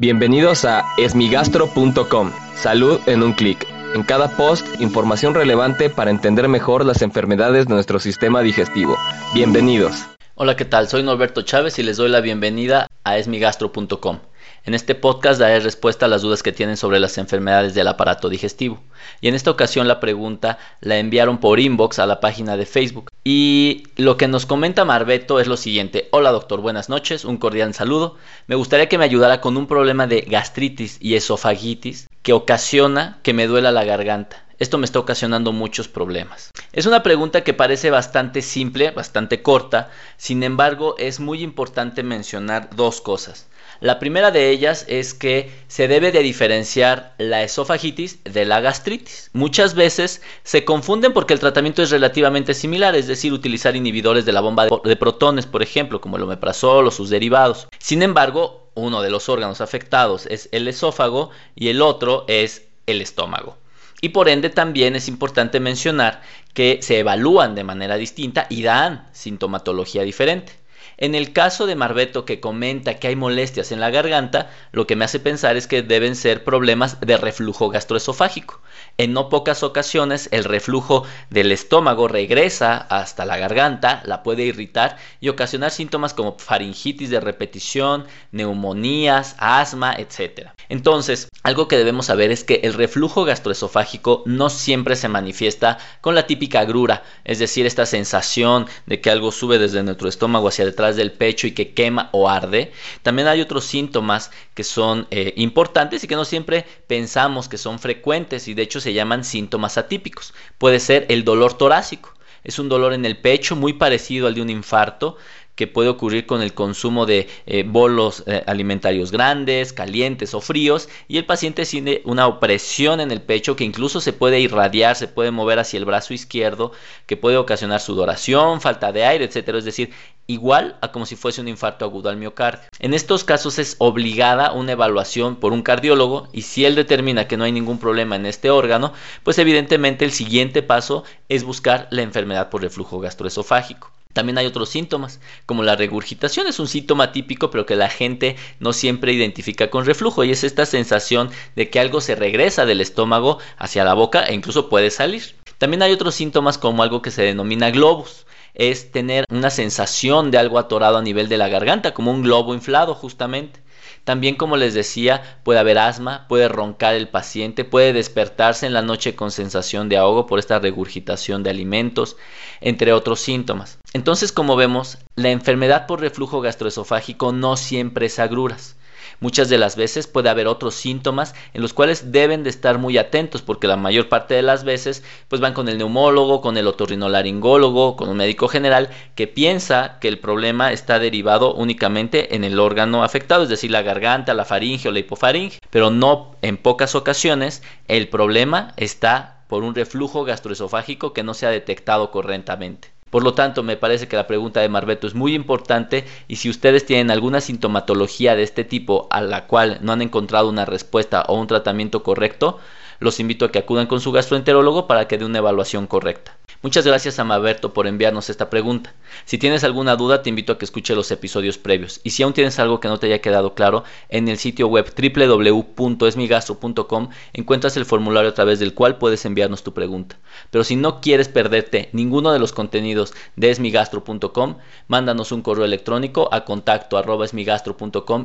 Bienvenidos a esmigastro.com. Salud en un clic. En cada post, información relevante para entender mejor las enfermedades de nuestro sistema digestivo. Bienvenidos. Hola, ¿qué tal? Soy Norberto Chávez y les doy la bienvenida a esmigastro.com. En este podcast daré respuesta a las dudas que tienen sobre las enfermedades del aparato digestivo. Y en esta ocasión la pregunta la enviaron por inbox a la página de Facebook. Y lo que nos comenta Marbeto es lo siguiente. Hola doctor, buenas noches, un cordial saludo. Me gustaría que me ayudara con un problema de gastritis y esofagitis que ocasiona que me duela la garganta. Esto me está ocasionando muchos problemas. Es una pregunta que parece bastante simple, bastante corta, sin embargo es muy importante mencionar dos cosas. La primera de ellas es que se debe de diferenciar la esofagitis de la gastritis. Muchas veces se confunden porque el tratamiento es relativamente similar, es decir, utilizar inhibidores de la bomba de protones, por ejemplo, como el omeprazol o sus derivados. Sin embargo, uno de los órganos afectados es el esófago y el otro es el estómago. Y por ende también es importante mencionar que se evalúan de manera distinta y dan sintomatología diferente. En el caso de Marbeto que comenta que hay molestias en la garganta, lo que me hace pensar es que deben ser problemas de reflujo gastroesofágico. En no pocas ocasiones el reflujo del estómago regresa hasta la garganta, la puede irritar y ocasionar síntomas como faringitis de repetición, neumonías, asma, etc. Entonces, algo que debemos saber es que el reflujo gastroesofágico no siempre se manifiesta con la típica grura, es decir, esta sensación de que algo sube desde nuestro estómago hacia detrás del pecho y que quema o arde. También hay otros síntomas que son eh, importantes y que no siempre pensamos que son frecuentes y de hecho se llaman síntomas atípicos. Puede ser el dolor torácico. Es un dolor en el pecho muy parecido al de un infarto que puede ocurrir con el consumo de eh, bolos eh, alimentarios grandes, calientes o fríos y el paciente tiene una opresión en el pecho que incluso se puede irradiar, se puede mover hacia el brazo izquierdo, que puede ocasionar sudoración, falta de aire, etcétera, es decir, igual a como si fuese un infarto agudo al miocardio. En estos casos es obligada una evaluación por un cardiólogo y si él determina que no hay ningún problema en este órgano, pues evidentemente el siguiente paso es buscar la enfermedad por reflujo gastroesofágico. También hay otros síntomas, como la regurgitación es un síntoma típico, pero que la gente no siempre identifica con reflujo, y es esta sensación de que algo se regresa del estómago hacia la boca e incluso puede salir. También hay otros síntomas como algo que se denomina globus, es tener una sensación de algo atorado a nivel de la garganta, como un globo inflado justamente. También, como les decía, puede haber asma, puede roncar el paciente, puede despertarse en la noche con sensación de ahogo por esta regurgitación de alimentos, entre otros síntomas. Entonces, como vemos, la enfermedad por reflujo gastroesofágico no siempre es agruras. Muchas de las veces puede haber otros síntomas en los cuales deben de estar muy atentos porque la mayor parte de las veces pues van con el neumólogo, con el otorrinolaringólogo, con un médico general que piensa que el problema está derivado únicamente en el órgano afectado, es decir, la garganta, la faringe o la hipofaringe, pero no en pocas ocasiones el problema está por un reflujo gastroesofágico que no se ha detectado correctamente. Por lo tanto, me parece que la pregunta de Marbeto es muy importante y si ustedes tienen alguna sintomatología de este tipo a la cual no han encontrado una respuesta o un tratamiento correcto, los invito a que acudan con su gastroenterólogo para que dé una evaluación correcta. Muchas gracias a Maberto por enviarnos esta pregunta. Si tienes alguna duda, te invito a que escuche los episodios previos. Y si aún tienes algo que no te haya quedado claro, en el sitio web www.esmigastro.com encuentras el formulario a través del cual puedes enviarnos tu pregunta. Pero si no quieres perderte ninguno de los contenidos de esmigastro.com, mándanos un correo electrónico a contacto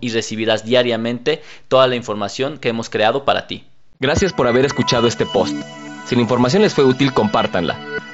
y recibirás diariamente toda la información que hemos creado para ti. Gracias por haber escuchado este post. Si la información les fue útil, compártanla.